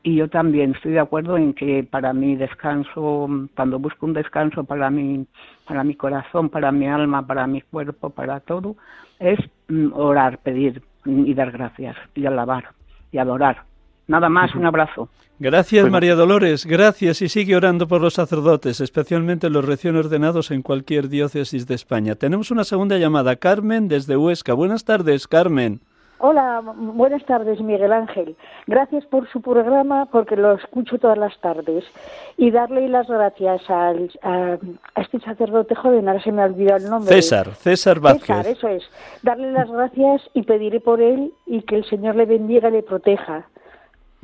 y yo también estoy de acuerdo en que para mi descanso, cuando busco un descanso para mi, para mi corazón, para mi alma, para mi cuerpo, para todo, es mm, orar, pedir y dar gracias y alabar y adorar. Nada más, un abrazo. Gracias María Dolores, gracias y sigue orando por los sacerdotes, especialmente los recién ordenados en cualquier diócesis de España. Tenemos una segunda llamada, Carmen desde Huesca. Buenas tardes, Carmen. Hola, buenas tardes, Miguel Ángel. Gracias por su programa, porque lo escucho todas las tardes. Y darle las gracias al, a, este sacerdote joven, ahora se me ha olvidado el nombre. César, César Vázquez. César, eso es. Darle las gracias y pediré por él y que el Señor le bendiga y le proteja.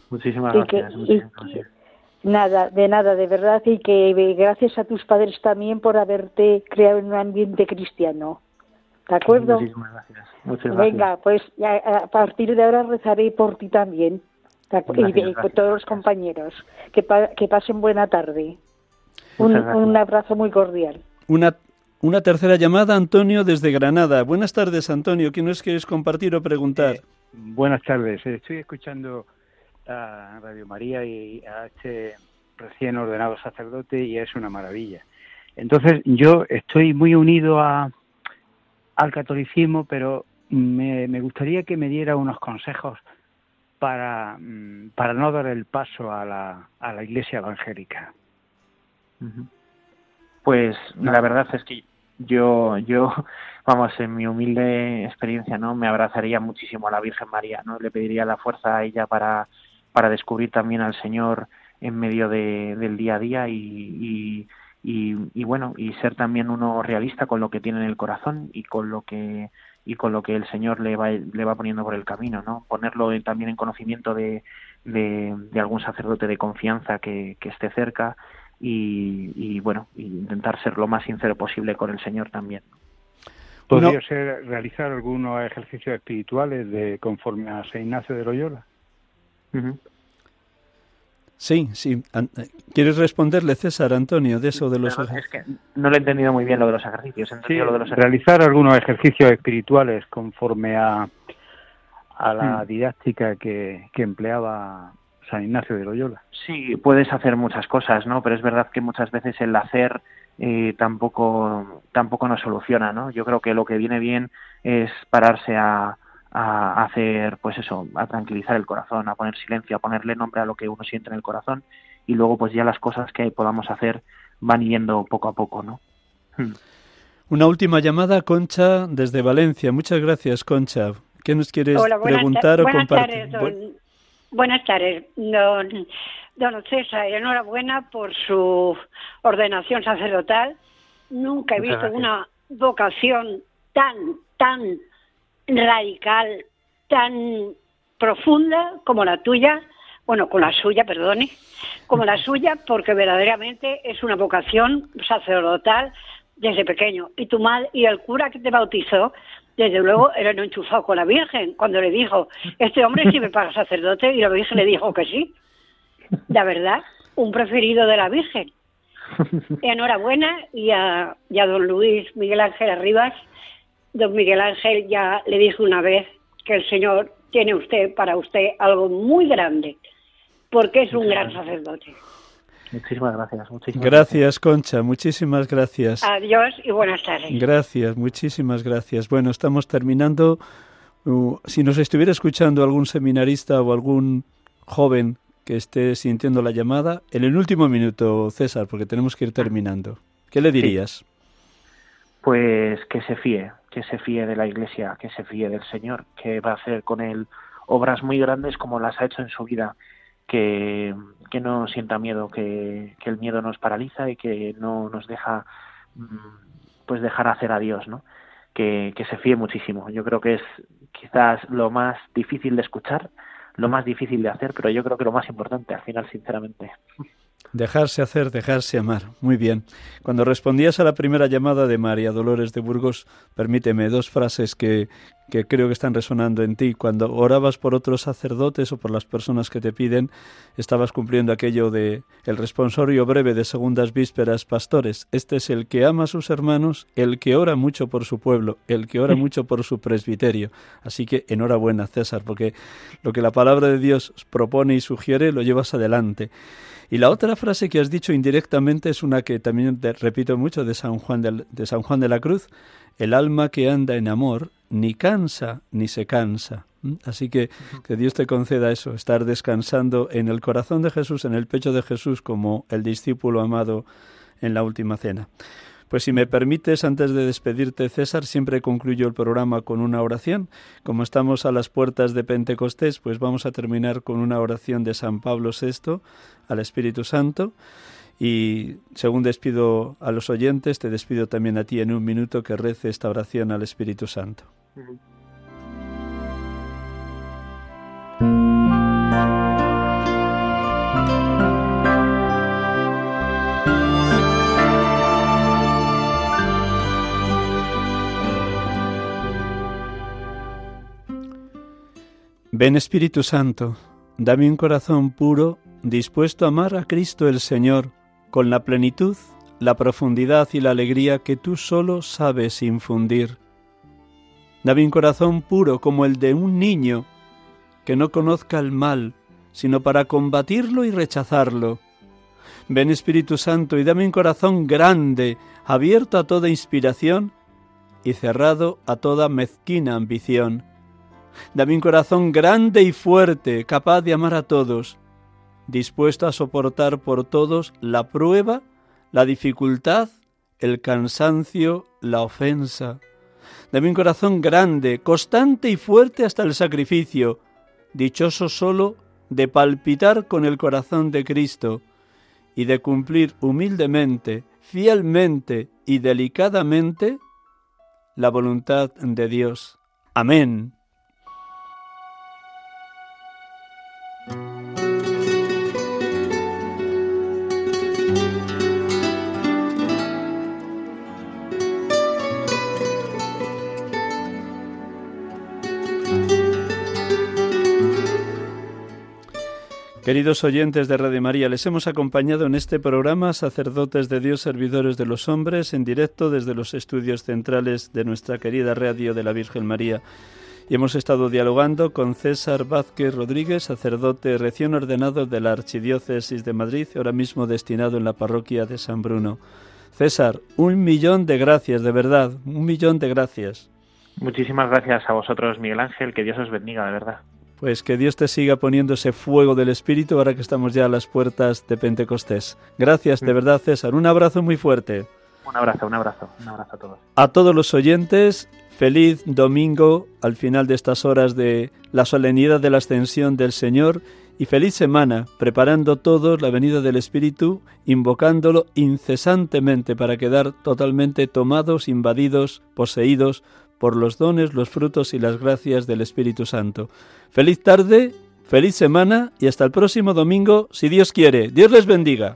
Muchísimas gracias. Nada, de nada, de verdad, y que gracias a tus padres también por haberte creado en un ambiente cristiano. ¿De acuerdo? Muchísimas gracias. Venga, pues a partir de ahora rezaré por ti también. y por todos los compañeros. Que, que pasen buena tarde. Un, abrazo muy cordial. Una, una tercera llamada, Antonio, desde Granada. Buenas tardes, Antonio. ¿Qué nos quieres compartir o preguntar? Eh, buenas tardes. Estoy escuchando a Radio María y a este recién ordenado sacerdote y es una maravilla. Entonces, yo estoy muy unido a, al catolicismo, pero me, me gustaría que me diera unos consejos para, mm, para no dar el paso a la, a la iglesia evangélica. Pues la verdad es que yo, yo, vamos, en mi humilde experiencia, ¿no? Me abrazaría muchísimo a la Virgen María, ¿no? Le pediría la fuerza a ella para, para descubrir también al Señor en medio de, del día a día y, y, y, bueno, y ser también uno realista con lo que tiene en el corazón y con lo que y con lo que el Señor le va, le va poniendo por el camino, ¿no? Ponerlo también en conocimiento de, de, de algún sacerdote de confianza que, que esté cerca y, bueno, intentar ser lo más sincero posible con el Señor también. ¿Podría ser realizar algunos ejercicios espirituales de conforme a San Ignacio de Loyola? Sí, sí. ¿Quieres responderle, César, Antonio, de eso de los ejercicios? Es que no lo he entendido muy bien lo de los ejercicios. Sí, lo de los realizar algunos ejercicios espirituales conforme a, a la mm. didáctica que, que empleaba San Ignacio de Loyola. Sí, puedes hacer muchas cosas, ¿no? Pero es verdad que muchas veces el hacer eh, tampoco tampoco nos soluciona, ¿no? Yo creo que lo que viene bien es pararse a, a hacer, pues eso, a tranquilizar el corazón, a poner silencio, a ponerle nombre a lo que uno siente en el corazón y luego pues ya las cosas que podamos hacer van yendo poco a poco, ¿no? Hmm. Una última llamada, Concha, desde Valencia. Muchas gracias, Concha. ¿Qué nos quieres preguntar o compartir? Buenas tardes, don, don César. Enhorabuena por su ordenación sacerdotal. Nunca he visto una vocación tan, tan radical, tan profunda como la tuya, bueno, con la suya, perdone, como la suya, porque verdaderamente es una vocación sacerdotal desde pequeño. Y tu mal y el cura que te bautizó desde luego era no enchufado con la Virgen cuando le dijo, este hombre sirve para sacerdote y la Virgen le dijo que sí. La verdad, un preferido de la Virgen. Enhorabuena y a, y a don Luis Miguel Ángel Arribas. Don Miguel Ángel ya le dijo una vez que el Señor tiene usted para usted algo muy grande, porque es un gran sacerdote. Muchísimas gracias. Muchísimas gracias, Concha. Muchísimas gracias. Adiós y buenas tardes. Gracias, muchísimas gracias. Bueno, estamos terminando. Uh, si nos estuviera escuchando algún seminarista o algún joven que esté sintiendo la llamada, en el último minuto, César, porque tenemos que ir terminando. ¿Qué le dirías? Pues que se fíe, que se fíe de la Iglesia, que se fíe del Señor, que va a hacer con él obras muy grandes como las ha hecho en su vida que, que no sienta miedo, que, que, el miedo nos paraliza y que no nos deja mm, pues dejar hacer a Dios, ¿no? Que, que se fíe muchísimo. Yo creo que es quizás lo más difícil de escuchar, lo más difícil de hacer, pero yo creo que lo más importante al final, sinceramente. Dejarse hacer, dejarse amar. Muy bien. Cuando respondías a la primera llamada de María Dolores de Burgos, permíteme dos frases que, que creo que están resonando en ti. Cuando orabas por otros sacerdotes o por las personas que te piden, estabas cumpliendo aquello de el responsorio breve de segundas vísperas, pastores. Este es el que ama a sus hermanos, el que ora mucho por su pueblo, el que ora mucho por su presbiterio. Así que enhorabuena, César, porque lo que la palabra de Dios propone y sugiere lo llevas adelante. Y la otra frase que has dicho indirectamente es una que también te repito mucho de San Juan de, de San Juan de la Cruz, el alma que anda en amor ni cansa ni se cansa. Así que que Dios te conceda eso, estar descansando en el corazón de Jesús, en el pecho de Jesús, como el discípulo amado en la última cena. Pues si me permites, antes de despedirte, César, siempre concluyo el programa con una oración. Como estamos a las puertas de Pentecostés, pues vamos a terminar con una oración de San Pablo VI al Espíritu Santo. Y según despido a los oyentes, te despido también a ti en un minuto que rece esta oración al Espíritu Santo. Ven Espíritu Santo, dame un corazón puro, dispuesto a amar a Cristo el Señor con la plenitud, la profundidad y la alegría que tú solo sabes infundir. Dame un corazón puro como el de un niño, que no conozca el mal, sino para combatirlo y rechazarlo. Ven Espíritu Santo y dame un corazón grande, abierto a toda inspiración y cerrado a toda mezquina ambición. Dame un corazón grande y fuerte, capaz de amar a todos, dispuesto a soportar por todos la prueba, la dificultad, el cansancio, la ofensa. Dame un corazón grande, constante y fuerte hasta el sacrificio, dichoso solo de palpitar con el corazón de Cristo y de cumplir humildemente, fielmente y delicadamente la voluntad de Dios. Amén. Queridos oyentes de Radio María, les hemos acompañado en este programa sacerdotes de Dios, servidores de los hombres, en directo desde los estudios centrales de nuestra querida radio de la Virgen María. Y hemos estado dialogando con César Vázquez Rodríguez, sacerdote recién ordenado de la Archidiócesis de Madrid, ahora mismo destinado en la parroquia de San Bruno. César, un millón de gracias, de verdad, un millón de gracias. Muchísimas gracias a vosotros, Miguel Ángel, que Dios os bendiga, de verdad. Pues que Dios te siga poniendo ese fuego del Espíritu ahora que estamos ya a las puertas de Pentecostés. Gracias, de verdad, César. Un abrazo muy fuerte. Un abrazo, un abrazo, un abrazo a todos. A todos los oyentes, feliz domingo al final de estas horas de la solemnidad de la ascensión del Señor y feliz semana, preparando todos la venida del Espíritu, invocándolo incesantemente para quedar totalmente tomados, invadidos, poseídos por los dones, los frutos y las gracias del Espíritu Santo. Feliz tarde, feliz semana y hasta el próximo domingo, si Dios quiere. Dios les bendiga.